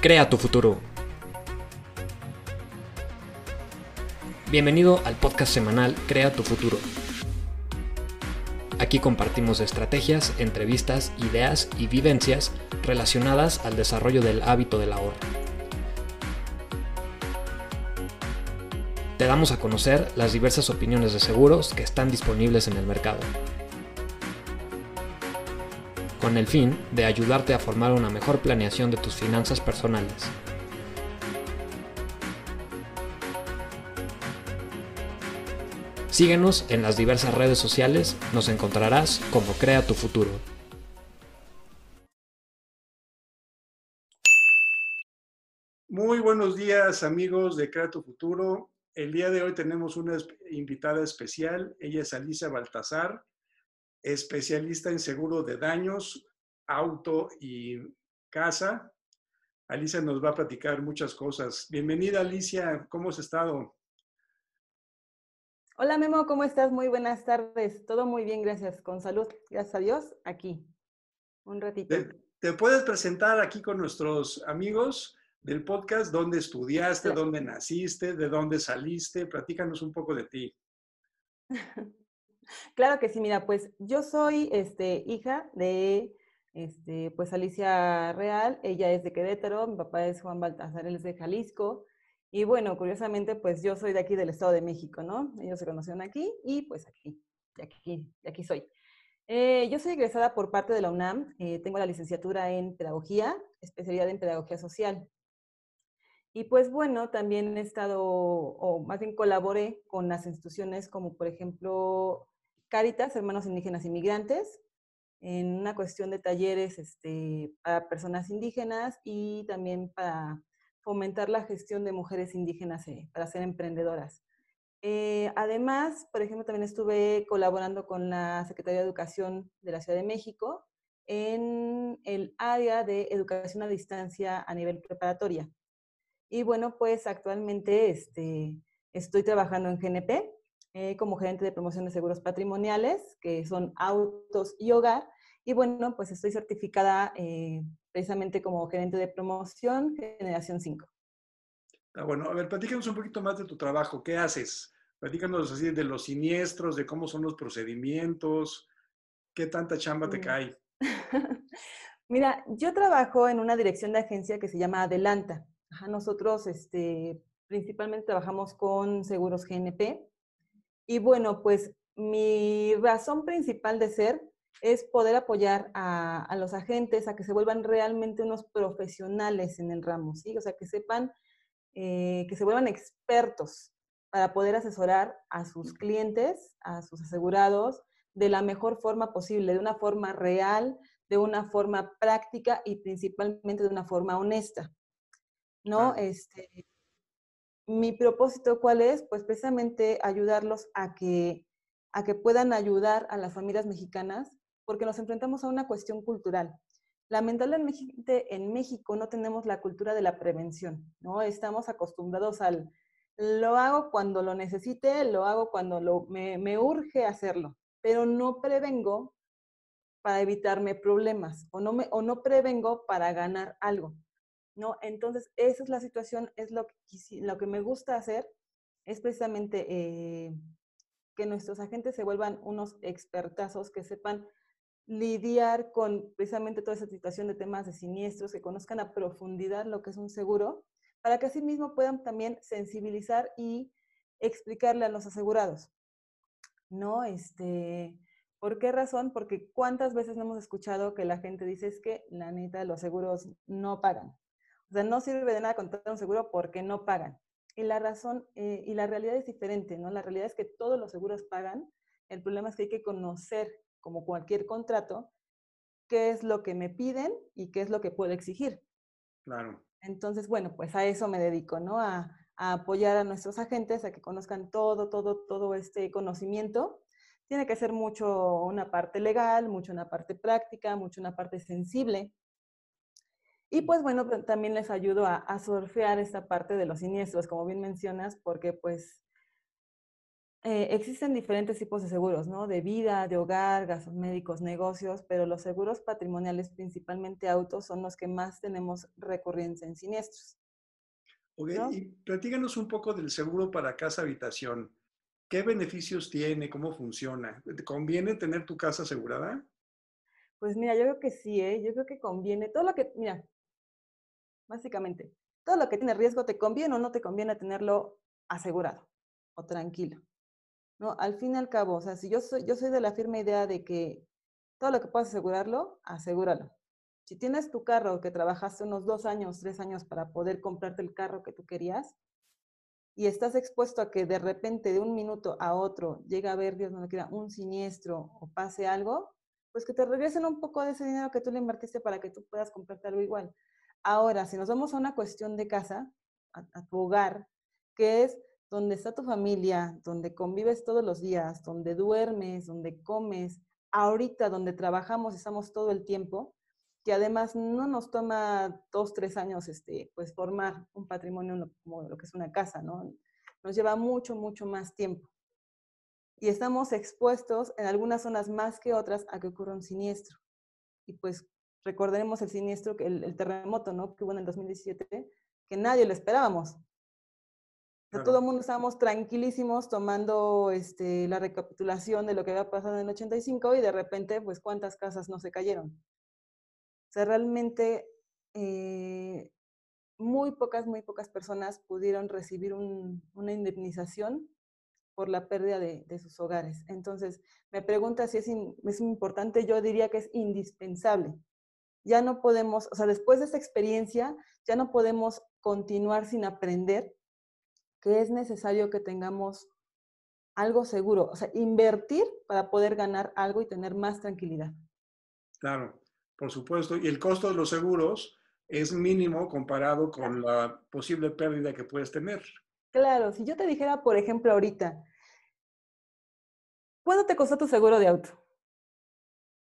Crea tu futuro. Bienvenido al podcast semanal Crea tu futuro. Aquí compartimos estrategias, entrevistas, ideas y vivencias relacionadas al desarrollo del hábito del ahorro. Te damos a conocer las diversas opiniones de seguros que están disponibles en el mercado con el fin de ayudarte a formar una mejor planeación de tus finanzas personales. Síguenos en las diversas redes sociales, nos encontrarás como Crea tu Futuro. Muy buenos días amigos de Crea tu Futuro. El día de hoy tenemos una invitada especial, ella es Alicia Baltazar especialista en seguro de daños, auto y casa. Alicia nos va a platicar muchas cosas. Bienvenida Alicia, ¿cómo has estado? Hola Memo, ¿cómo estás? Muy buenas tardes. Todo muy bien, gracias. Con salud, gracias a Dios, aquí. Un ratito. ¿Te, puedes presentar aquí con nuestros amigos del podcast? ¿Dónde estudiaste? ¿Dónde naciste? ¿De dónde saliste? Platícanos un poco de ti. Claro que sí, mira, pues yo soy este, hija de este, pues Alicia Real, ella es de Querétaro, mi papá es Juan Baltasar, él es de Jalisco. Y bueno, curiosamente, pues yo soy de aquí del Estado de México, ¿no? Ellos se conocieron aquí y pues aquí, de aquí, de aquí soy. Eh, yo soy egresada por parte de la UNAM, eh, tengo la licenciatura en Pedagogía, especialidad en Pedagogía Social. Y pues bueno, también he estado, o más bien colaboré con las instituciones como por ejemplo Caritas, Hermanos Indígenas Inmigrantes, en una cuestión de talleres este, para personas indígenas y también para fomentar la gestión de mujeres indígenas eh, para ser emprendedoras. Eh, además, por ejemplo, también estuve colaborando con la Secretaría de Educación de la Ciudad de México en el área de educación a distancia a nivel preparatoria. Y bueno, pues actualmente este, estoy trabajando en GNP, eh, como gerente de promoción de seguros patrimoniales, que son autos y hogar. Y bueno, pues estoy certificada eh, precisamente como gerente de promoción generación 5. Ah, bueno, a ver, platícanos un poquito más de tu trabajo. ¿Qué haces? Platícanos así de los siniestros, de cómo son los procedimientos, qué tanta chamba te cae. Mira, yo trabajo en una dirección de agencia que se llama Adelanta. nosotros este, principalmente trabajamos con seguros GNP, y bueno, pues mi razón principal de ser es poder apoyar a, los agentes a que se vuelvan realmente unos profesionales en el ramo, ¿sí? O sea, que sepan, eh, que se vuelvan expertos para poder asesorar a sus clientes, a sus asegurados, de la mejor forma posible, de una forma real, de una forma práctica y principalmente de una forma honesta. ¿No? Este, mi propósito, ¿cuál es? Pues precisamente ayudarlos a que, a que puedan ayudar a las familias mexicanas, porque nos enfrentamos a una cuestión cultural. Lamentablemente en México no tenemos la cultura de la prevención, ¿no? Estamos acostumbrados al, lo hago cuando lo necesite, lo hago cuando me, me urge hacerlo, pero no prevengo para evitarme problemas o no, me, o no prevengo para ganar algo. ¿No? Entonces, esa es la situación, es lo que, lo que me gusta hacer, es precisamente eh, que nuestros agentes se vuelvan unos expertazos, que sepan lidiar con precisamente toda esa situación de temas de siniestros, que conozcan a profundidad lo que es un seguro, para que así mismo puedan también sensibilizar y explicarle a los asegurados. ¿No? Este, ¿Por qué razón? Porque cuántas veces no hemos escuchado que la gente dice es que la neta los seguros no pagan. O sea, no sirve de nada contratar un seguro porque no pagan. Y la razón eh, y la realidad es diferente, ¿no? La realidad es que todos los seguros pagan. El problema es que hay que conocer, como cualquier contrato, qué es lo que me piden y qué es lo que puedo exigir. Claro. Entonces, bueno, pues a eso me dedico, ¿no? A, a apoyar a nuestros agentes a que conozcan todo, todo, todo este conocimiento. Tiene que ser mucho una parte legal, mucho una parte práctica, mucho una parte sensible y pues bueno, también les ayudo a, a, surfear esta parte de los siniestros, como bien mencionas, porque pues eh, existen diferentes tipos de seguros, ¿no? De vida, de hogar, gastos médicos, negocios, pero los seguros patrimoniales, principalmente autos, son los que más tenemos recurrencia en siniestros. Ok, y platíganos un poco del seguro para casa habitación. ¿Qué beneficios tiene? ¿Cómo funciona? ¿Te conviene tener tu casa asegurada? Pues mira, yo creo que sí, ¿eh? Yo creo que conviene. Todo lo que, mira, básicamente, todo lo que tiene riesgo, ¿te conviene o no te conviene tenerlo asegurado o tranquilo? ¿No? Al fin y al cabo, o sea, si yo soy, yo soy de la firme idea de que todo lo que puedas asegurarlo, asegúralo. Si tienes tu carro que trabajaste unos dos años, tres años para poder comprarte el carro que tú querías y estás expuesto a que de repente de un minuto a otro llega a ver, Dios no lo quiera, un siniestro o pase algo, pues que te regresen un poco de ese dinero que tú le invertiste para que tú puedas comprarte algo igual. Ahora, si nos vamos a una cuestión de casa, a, a tu hogar, que es donde está tu familia, donde convives todos los días, donde duermes, donde comes, ahorita donde trabajamos, estamos todo el tiempo, que además no nos toma dos, tres años este, pues formar un patrimonio como lo que es una casa, ¿no? Nos lleva mucho, mucho más tiempo. Y estamos expuestos en algunas zonas más que otras a que ocurra un siniestro. Y pues recordaremos el siniestro, el, el terremoto, ¿no? Que hubo en el 2017, que nadie lo esperábamos. Claro. Todo el mundo estábamos tranquilísimos tomando este, la recapitulación de lo que había pasado en el 85 y de repente, pues, ¿cuántas casas no se cayeron? O sea, realmente eh, muy pocas, muy pocas personas pudieron recibir un, una indemnización por la pérdida de, de, sus hogares. Entonces, me pregunta si es, in, es importante, yo diría que es indispensable. Ya no podemos, o sea, después de esta experiencia, ya no podemos continuar sin aprender que es necesario que tengamos algo seguro, o sea, invertir para poder ganar algo y tener más tranquilidad. Claro por supuesto, y el costo de los seguros es mínimo comparado con la posible pérdida que puedes tener. Claro, si yo te dijera, por ejemplo, ahorita, ¿cuánto te costó tu seguro de auto?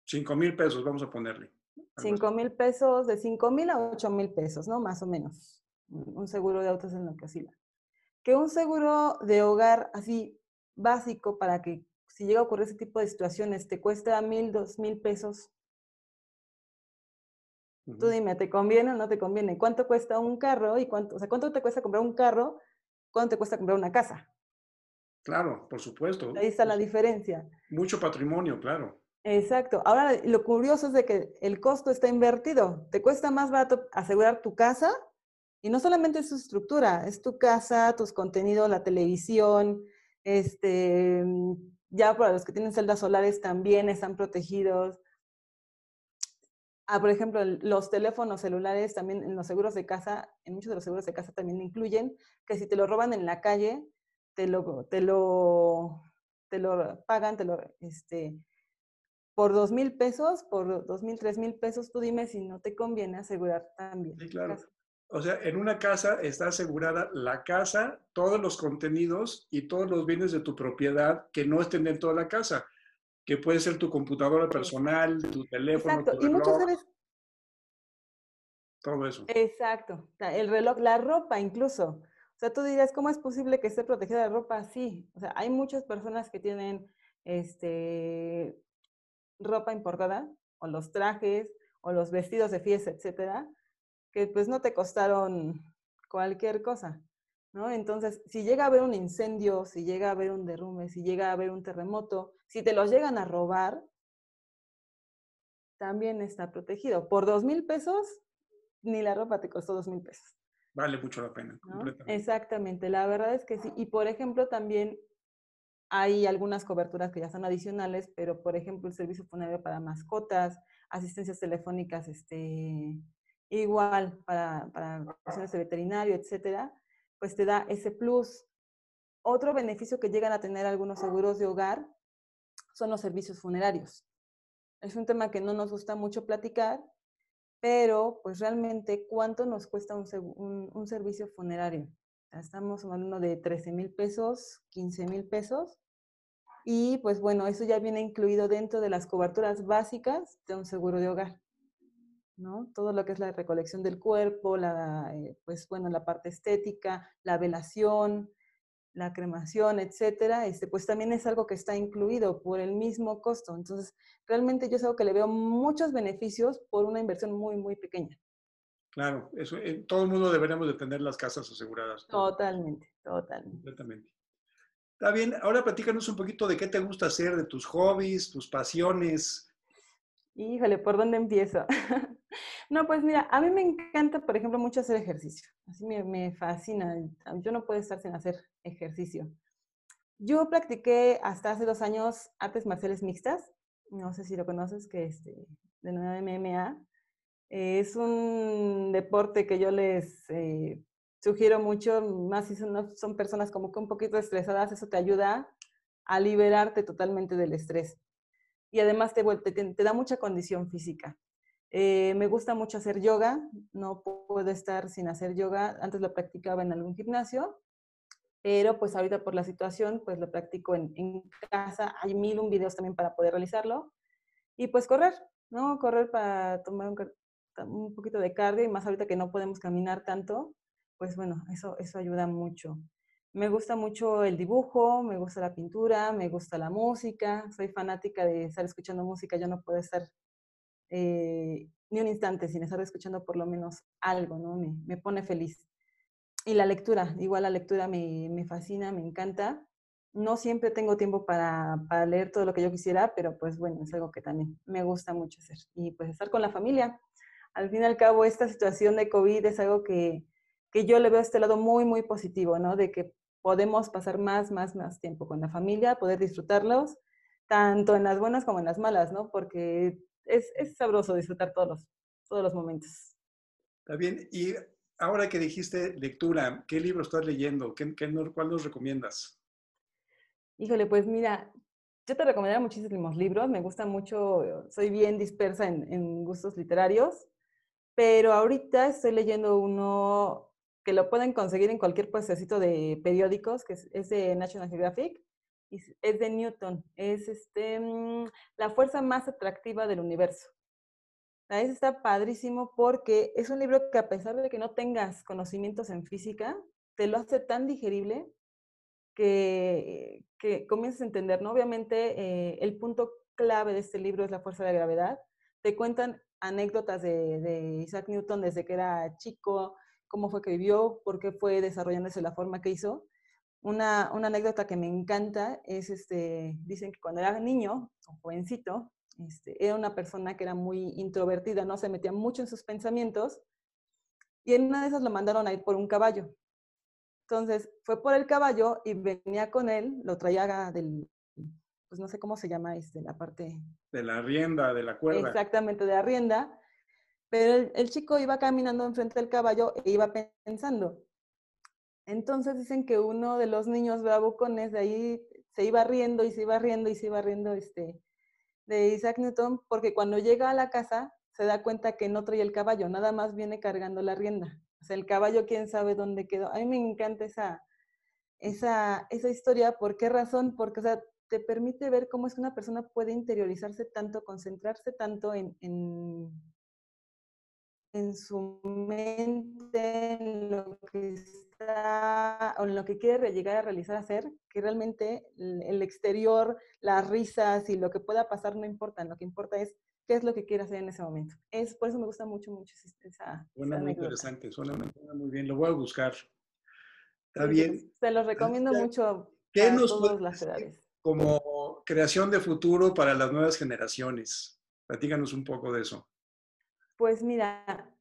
Cinco mil pesos, vamos a ponerle. Cinco mil pesos, de cinco mil a ocho mil pesos, ¿no? Más o menos. Un seguro de auto es en lo que oscila. Que un seguro de hogar así básico para que si llega a ocurrir ese tipo de situaciones te cuesta mil, dos mil pesos, Tú dime, ¿te conviene o no te conviene? ¿Cuánto cuesta un carro y cuánto, o sea, cuánto te cuesta comprar un carro? ¿Cuánto te cuesta comprar una casa? Claro, por supuesto. Ahí está la diferencia. Mucho patrimonio, claro. Exacto. Ahora, lo curioso es de que el costo está invertido. Te cuesta más barato asegurar tu casa y no solamente su estructura, es tu casa, tus contenidos, la televisión, este, ya para los que tienen celdas solares también están protegidos. Ah, por ejemplo, los teléfonos celulares también en los seguros de casa, en muchos de los seguros de casa también incluyen que si te lo roban en la calle, te lo, te lo, te lo pagan, te lo, este, por dos mil pesos, por dos mil, tres mil pesos, tú dime si no te conviene asegurar también. Sí, claro. O sea, en una casa está asegurada la casa, todos los contenidos y todos los bienes de tu propiedad que no estén dentro de la casa que puede ser tu computadora personal, tu teléfono, Exacto. tu reloj, y muchas veces... Todo eso. Exacto. El reloj, la ropa incluso. O sea, tú dirás, ¿cómo es posible que esté protegida la ropa? Sí. O sea, hay muchas personas que tienen este, ropa importada, o los trajes, o los vestidos de fiesta, etcétera, que pues no te costaron cualquier cosa. ¿no? Entonces, si llega a haber un incendio, si llega a haber un derrumbe, si llega a haber un terremoto, si te los llegan a robar, también está protegido. Por dos mil pesos, ni la ropa te costó dos mil pesos. Vale mucho la pena. ¿no? Exactamente, la verdad es que sí. Y por ejemplo, también hay algunas coberturas que ya son adicionales, pero por ejemplo, el servicio funerario para mascotas, asistencias telefónicas, este, igual para, para cuestiones de veterinario, etcétera, pues te da ese plus. Otro beneficio que llegan a tener algunos seguros de hogar son los servicios funerarios. Es un tema que no nos gusta mucho platicar, pero pues realmente cuánto nos cuesta un, un, un servicio funerario. Estamos hablando de 13 mil pesos, 15 mil pesos. Y pues bueno, eso ya viene incluido dentro de las coberturas básicas de un seguro de hogar. ¿no? Todo lo que es la recolección del cuerpo, la, eh, pues bueno, la parte estética, la velación, la cremación, etcétera, este, pues también es algo que está incluido por el mismo costo. Entonces, realmente yo es algo que le veo muchos beneficios por una inversión muy, muy pequeña. Claro, eso, eh, todo el mundo deberíamos de tener las casas aseguradas. Totalmente, totalmente. Completamente. Está bien, ahora platícanos un poquito de qué te gusta hacer, de tus hobbies, tus pasiones. Híjole, ¿por dónde empiezo? no, pues mira, a mí me encanta, por ejemplo, mucho hacer ejercicio. Así me, me fascina. Yo no puedo estar sin hacer ejercicio. Yo practiqué hasta hace dos años artes marciales mixtas. No sé si lo conoces, que es de, de MMA. Es un deporte que yo les eh, sugiero mucho, más si son, son, personas como que un poquito estresadas, eso te ayuda a liberarte totalmente del estrés. Y además te, te, te da mucha condición física. Eh, me gusta mucho hacer yoga, no puedo estar sin hacer yoga. Antes lo practicaba en algún gimnasio, pero pues ahorita por la situación, pues lo practico en, en casa. Hay mil un videos también para poder realizarlo. Y pues correr, ¿no? Correr para tomar un, un poquito de cardio y más ahorita que no podemos caminar tanto, pues bueno, eso, eso ayuda mucho. Me gusta mucho el dibujo, me gusta la pintura, me gusta la música, soy fanática de estar escuchando música, yo no puedo estar eh, ni un instante sin estar escuchando por lo menos algo, ¿no? Me, me pone feliz. Y la lectura, igual la lectura me, me, fascina, me encanta. No siempre tengo tiempo para, para leer todo lo que yo quisiera, pero pues bueno, es algo que también me gusta mucho hacer. Y pues estar con la familia, al fin y al cabo, esta situación de COVID es algo que, que yo le veo este lado muy, muy positivo, ¿no? De que podemos pasar más, más, más tiempo con la familia, poder disfrutarlos, tanto en las buenas como en las malas, ¿no? Porque es, es sabroso disfrutar todos los, todos los momentos. Está bien. Y ahora que dijiste lectura, ¿qué libro estás leyendo? ¿Qué, qué, ¿Cuál nos recomiendas? Híjole, pues mira, yo te recomendaría muchísimos libros. Me gusta mucho, soy bien dispersa en, en gustos literarios pero ahorita estoy leyendo uno que lo pueden conseguir en cualquier puestecito de periódicos, que es, de National Geographic, y es de Newton, es este, mm, la fuerza más atractiva del universo. Ese está padrísimo porque es un libro que a pesar de que no tengas conocimientos en física, te lo hace tan digerible que, que comienzas a entender, ¿no? Obviamente eh, el punto clave de este libro es la fuerza de la gravedad. Te cuentan anécdotas de, Isaac Newton desde que era chico, cómo fue que vivió, por qué fue desarrollándose la forma que hizo. Una, anécdota que me encanta es, este, dicen que cuando era niño jovencito, este, era una persona que era muy introvertida, no se metía mucho en sus pensamientos, y en una de esas lo mandaron a ir por un caballo. Entonces fue por el caballo y venía con él, lo traía del, pues no sé cómo se llama este, la parte... De la rienda, de la cuerda. Exactamente, de la rienda. Pero el, chico iba caminando enfrente del caballo e iba pensando. Entonces dicen que uno de los niños bravucones de ahí se iba riendo y se iba riendo y se iba riendo este, de Isaac Newton, porque cuando llega a la casa se da cuenta que no trae el caballo, nada más viene cargando la rienda. O sea, el caballo quién sabe dónde quedó. A mí me encanta esa, esa, esa historia. ¿Por qué razón? Porque, o sea, te permite ver cómo es que una persona puede interiorizarse tanto, concentrarse tanto en, en, en su mente, en lo que está, o en lo que quiere llegar a realizar, hacer, que realmente el exterior, las risas y lo que pueda pasar no importa, lo que importa es qué es lo que quiere hacer en ese momento. Es, por eso me gusta mucho, mucho esa. Suena muy interesante, suena, muy bien, lo voy a buscar. Está bien. Se los recomiendo mucho ¿Qué nos todas las edades como creación de futuro para las nuevas generaciones. Platícanos un poco de eso. Pues mira,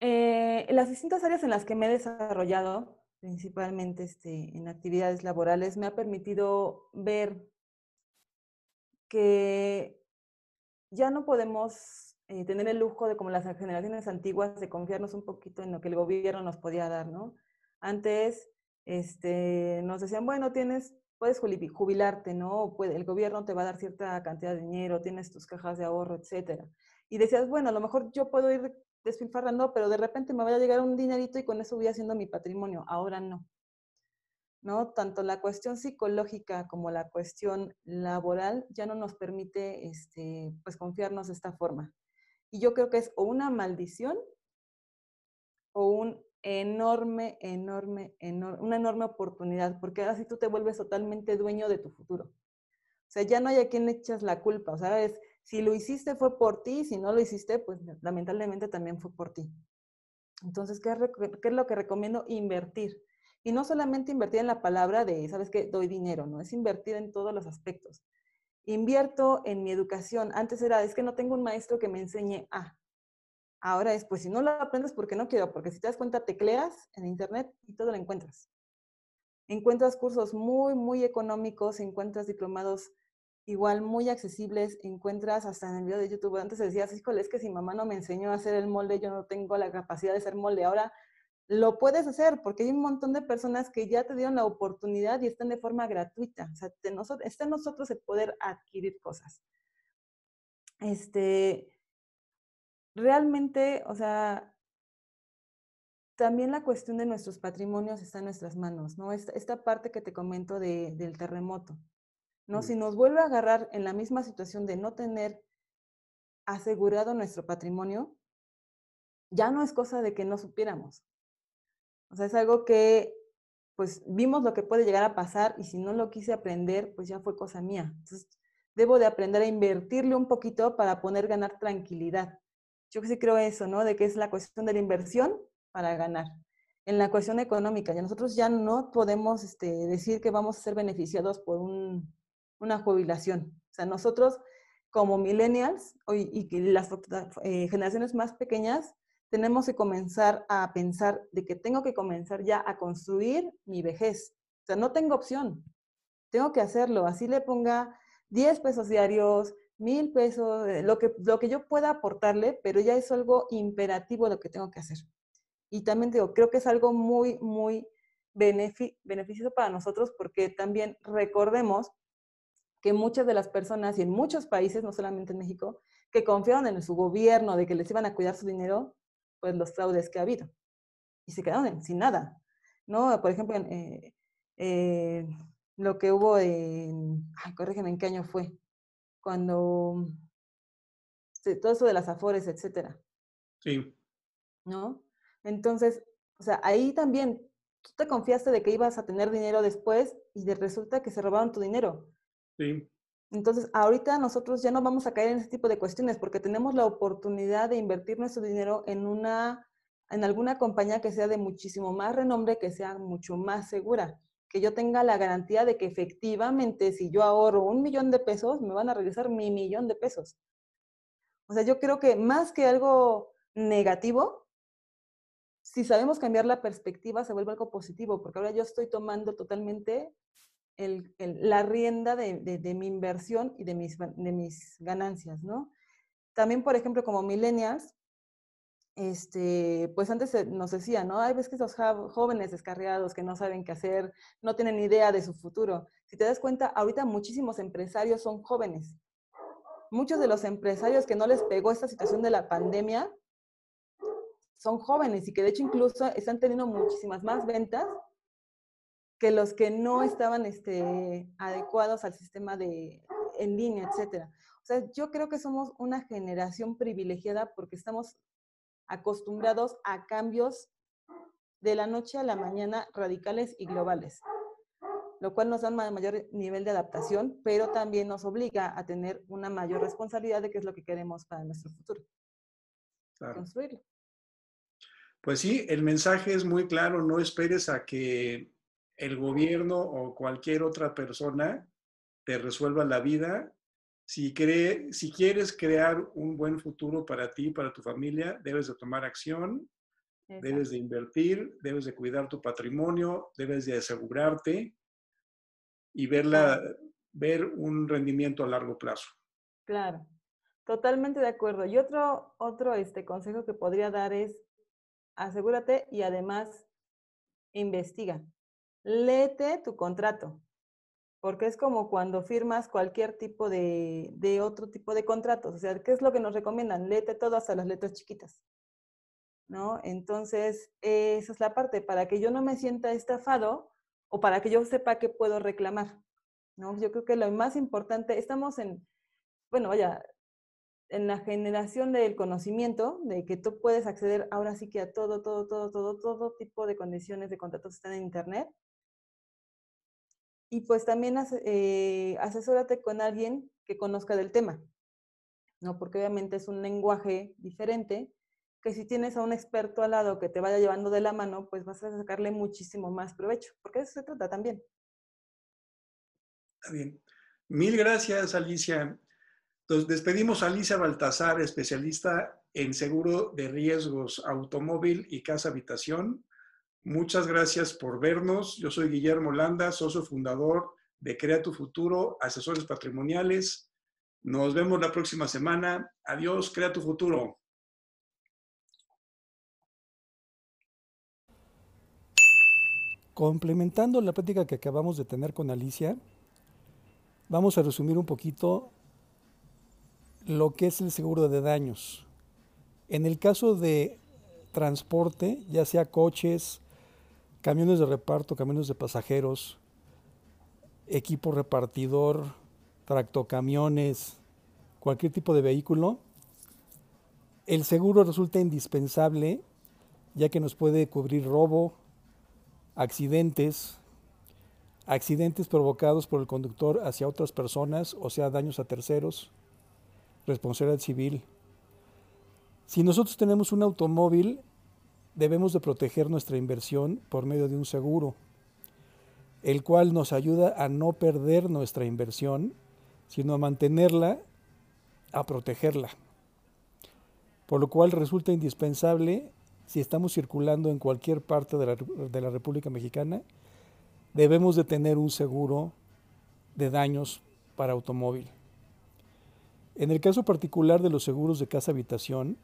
eh, las distintas áreas en las que me he desarrollado, principalmente este, en actividades laborales, me ha permitido ver que ya no podemos eh, tener el lujo de, como las generaciones antiguas, de confiarnos un poquito en lo que el gobierno nos podía dar, ¿no? Antes este, nos decían, bueno, tienes puedes jubilarte, ¿no? El gobierno te va a dar cierta cantidad de dinero, tienes tus cajas de ahorro, etcétera. Y decías, bueno, a lo mejor yo puedo ir despilfarrando, pero de repente me va a llegar un dinerito y con eso voy haciendo mi patrimonio. Ahora no. ¿No? Tanto la cuestión psicológica como la cuestión laboral ya no nos permite este, pues, confiarnos de esta forma. Y yo creo que es o una maldición o un enorme, enorme, enorme, una enorme oportunidad, porque ahora sí tú te vuelves totalmente dueño de tu futuro. O sea, ya no hay a quien echas la culpa, o sea, es, si lo hiciste fue por ti, si no lo hiciste, pues lamentablemente también fue por ti. Entonces, ¿qué qué es lo que recomiendo? Invertir. Y no solamente invertir en la palabra de, ¿sabes qué? Doy dinero, ¿no? Es invertir en todos los aspectos. Invierto en mi educación. Antes era, es que no tengo un maestro que me enseñe a. Ahora es, pues si no lo aprendes porque no quiero, porque si te das cuenta, tecleas en internet y todo lo encuentras. Encuentras cursos muy, muy económicos, encuentras diplomados igual muy accesibles, encuentras hasta en el video de YouTube. Antes decías, híjole, es que si mamá no me enseñó a hacer el molde, yo no tengo la capacidad de hacer molde. Ahora lo puedes hacer porque hay un montón de personas que ya te dieron la oportunidad y están de forma gratuita. O sea, está en nosotros el poder adquirir cosas. Este, realmente, o sea, también la cuestión de nuestros patrimonios está en nuestras manos, ¿no? Esta, parte que te comento del terremoto, ¿no? Si nos vuelve a agarrar en la misma situación de no tener asegurado nuestro patrimonio, ya no es cosa de que no supiéramos. O sea, es algo que, pues, vimos lo que puede llegar a pasar y si no lo quise aprender, pues ya fue cosa mía. Entonces, debo de aprender a invertirle un poquito para poder ganar tranquilidad. Yo sí creo eso, ¿no? De que es la cuestión de la inversión para ganar. En la cuestión económica, ya nosotros ya no podemos este, decir que vamos a ser beneficiados por una jubilación. O sea, nosotros como millennials y, las eh, generaciones más pequeñas tenemos que comenzar a pensar de que tengo que comenzar ya a construir mi vejez. O sea, no tengo opción. Tengo que hacerlo. Así le ponga 10 pesos diarios, mil pesos, eh, lo que, lo que yo pueda aportarle, pero ya es algo imperativo lo que tengo que hacer. Y también digo, creo que es algo muy, muy beneficioso para nosotros porque también recordemos que muchas de las personas y en muchos países, no solamente en México, que confiaron en su gobierno de que les iban a cuidar su dinero, pues los fraudes que ha habido. Y se quedaron sin nada. ¿no? Por ejemplo, eh, eh, lo que hubo en, ay, corrígeme, ¿en qué año fue? Cuando, todo eso de las afores, etcétera. Sí. ¿No? Entonces, o sea, ahí también tú te confiaste de que ibas a tener dinero después y de resulta que se robaron tu dinero. Sí. Entonces, ahorita nosotros ya no vamos a caer en ese tipo de cuestiones porque tenemos la oportunidad de invertir nuestro dinero en una en alguna compañía que sea de muchísimo más renombre, que sea mucho más segura, que yo tenga la garantía de que efectivamente si yo ahorro un millón de pesos, me van a regresar mi millón de pesos. O sea, yo creo que más que algo negativo, si sabemos cambiar la perspectiva, se vuelve algo positivo, porque ahora yo estoy tomando totalmente la rienda de, mi inversión y de mis, de mis ganancias, ¿no? También, por ejemplo, como millennials, este, pues antes nos decía, ¿no? Hay veces que esos jóvenes descarriados que no saben qué hacer, no tienen idea de su futuro. Si te das cuenta, ahorita muchísimos empresarios son jóvenes. Muchos de los empresarios que no les pegó esta situación de la pandemia son jóvenes y que de hecho incluso están teniendo muchísimas más ventas que los que no estaban este, adecuados al sistema de en línea, etcétera. O sea, yo creo que somos una generación privilegiada porque estamos acostumbrados a cambios de la noche a la mañana radicales y globales, lo cual nos da un mayor nivel de adaptación, pero también nos obliga a tener una mayor responsabilidad de qué es lo que queremos para nuestro futuro. Construirlo. Pues sí, el mensaje es muy claro, no esperes a que el gobierno o cualquier otra persona te resuelva la vida. Si, cree, si quieres crear un buen futuro para ti, para tu familia, debes de tomar acción, debes de invertir, debes de cuidar tu patrimonio, debes de asegurarte y verla, ver un rendimiento a largo plazo. Claro, totalmente de acuerdo. Y otro, otro este, consejo que podría dar es asegúrate y además investiga. Léete tu contrato, porque es como cuando firmas cualquier tipo de, otro tipo de contratos. O sea, ¿qué es lo que nos recomiendan? Léete todo hasta las letras chiquitas. ¿No? Entonces, esa es la parte, para que yo no me sienta estafado o para que yo sepa que puedo reclamar. ¿no? Yo creo que lo más importante, estamos en, bueno, vaya, en la generación del conocimiento, de que tú puedes acceder ahora sí que a todo, todo, todo, todo, todo tipo de condiciones de contratos están en Internet. Y pues también eh, asesórate con alguien que conozca del tema, ¿no? Porque obviamente es un lenguaje diferente, que si tienes a un experto al lado que te vaya llevando de la mano, pues vas a sacarle muchísimo más provecho, porque eso se trata también. Está bien. Mil gracias, Alicia. Entonces, despedimos a Alicia Baltasar, especialista en seguro de riesgos automóvil y casa habitación. Muchas gracias por vernos. Yo soy Guillermo Landa, socio fundador de Crea tu Futuro, asesores patrimoniales. Nos vemos la próxima semana. Adiós, Crea tu Futuro. Complementando la práctica que acabamos de tener con Alicia, vamos a resumir un poquito lo que es el seguro de daños. En el caso de transporte, ya sea coches, camiones de reparto, camiones de pasajeros, equipo repartidor, tractocamiones, cualquier tipo de vehículo, el seguro resulta indispensable ya que nos puede cubrir robo, accidentes, accidentes provocados por el conductor hacia otras personas, o sea, daños a terceros, responsabilidad civil. Si nosotros tenemos un automóvil, debemos de proteger nuestra inversión por medio de un seguro, el cual nos ayuda a no perder nuestra inversión, sino a mantenerla, a protegerla. Por lo cual resulta indispensable si estamos circulando en cualquier parte de la, de la República Mexicana, debemos de tener un seguro de daños para automóvil. En el caso particular de los seguros de casa habitación,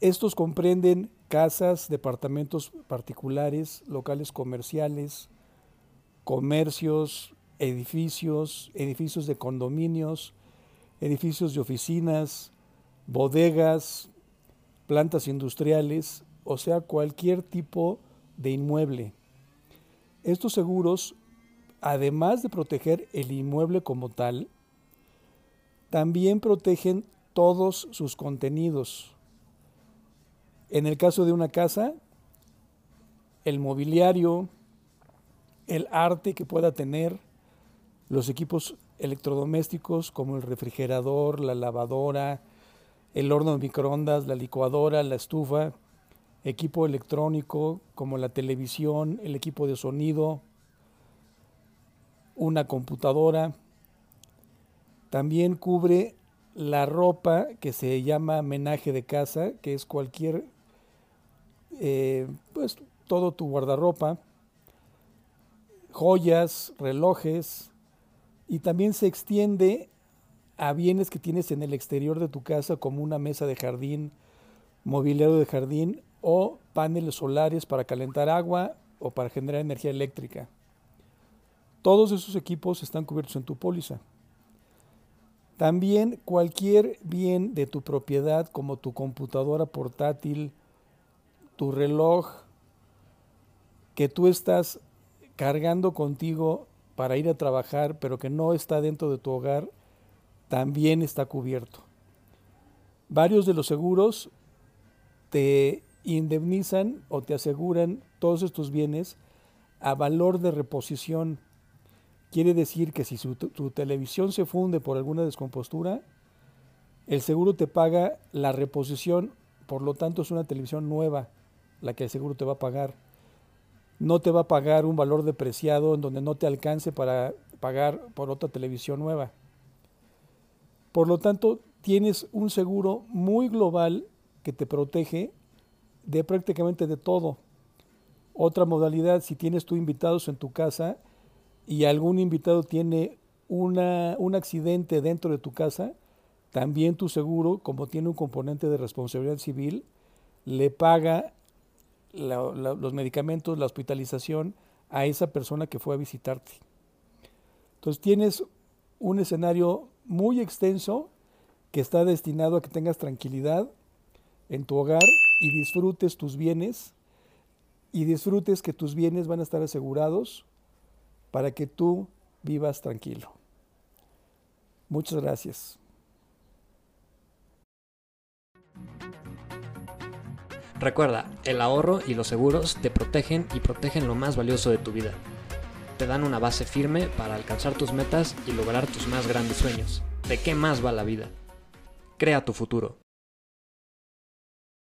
estos comprenden casas, departamentos particulares, locales comerciales, comercios, edificios, edificios de condominios, edificios de oficinas, bodegas, plantas industriales, o sea, cualquier tipo de inmueble. Estos seguros, además de proteger el inmueble como tal, también protegen todos sus contenidos. En el caso de una casa, el mobiliario, el arte que pueda tener, los equipos electrodomésticos como el refrigerador, la lavadora, el horno de microondas, la licuadora, la estufa, equipo electrónico como la televisión, el equipo de sonido, una computadora. También cubre la ropa que se llama menaje de casa, que es cualquier, eh, pues todo tu guardarropa, joyas, relojes, y también se extiende a bienes que tienes en el exterior de tu casa como una mesa de jardín, mobiliario de jardín o paneles solares para calentar agua o para generar energía eléctrica. Todos esos equipos están cubiertos en tu póliza. También cualquier bien de tu propiedad como tu computadora portátil, tu reloj, que tú estás cargando contigo para ir a trabajar, pero que no está dentro de tu hogar, también está cubierto. Varios de los seguros te indemnizan o te aseguran todos estos bienes a valor de reposición. Quiere decir que si tu televisión se funde por alguna descompostura, el seguro te paga la reposición, por lo tanto es una televisión nueva la que el seguro te va a pagar. No te va a pagar un valor depreciado en donde no te alcance para pagar por otra televisión nueva. Por lo tanto, tienes un seguro muy global que te protege de prácticamente de todo. Otra modalidad, si tienes tú invitados en tu casa y algún invitado tiene una, un accidente dentro de tu casa, también tu seguro, como tiene un componente de responsabilidad civil, le paga los medicamentos, la hospitalización a esa persona que fue a visitarte. Entonces tienes un escenario muy extenso que está destinado a que tengas tranquilidad en tu hogar y disfrutes tus bienes y disfrutes que tus bienes van a estar asegurados para que tú vivas tranquilo. Muchas gracias. Recuerda, el ahorro y los seguros te protegen y protegen lo más valioso de tu vida. Te dan una base firme para alcanzar tus metas y lograr tus más grandes sueños. ¿De qué más va la vida? Crea tu futuro.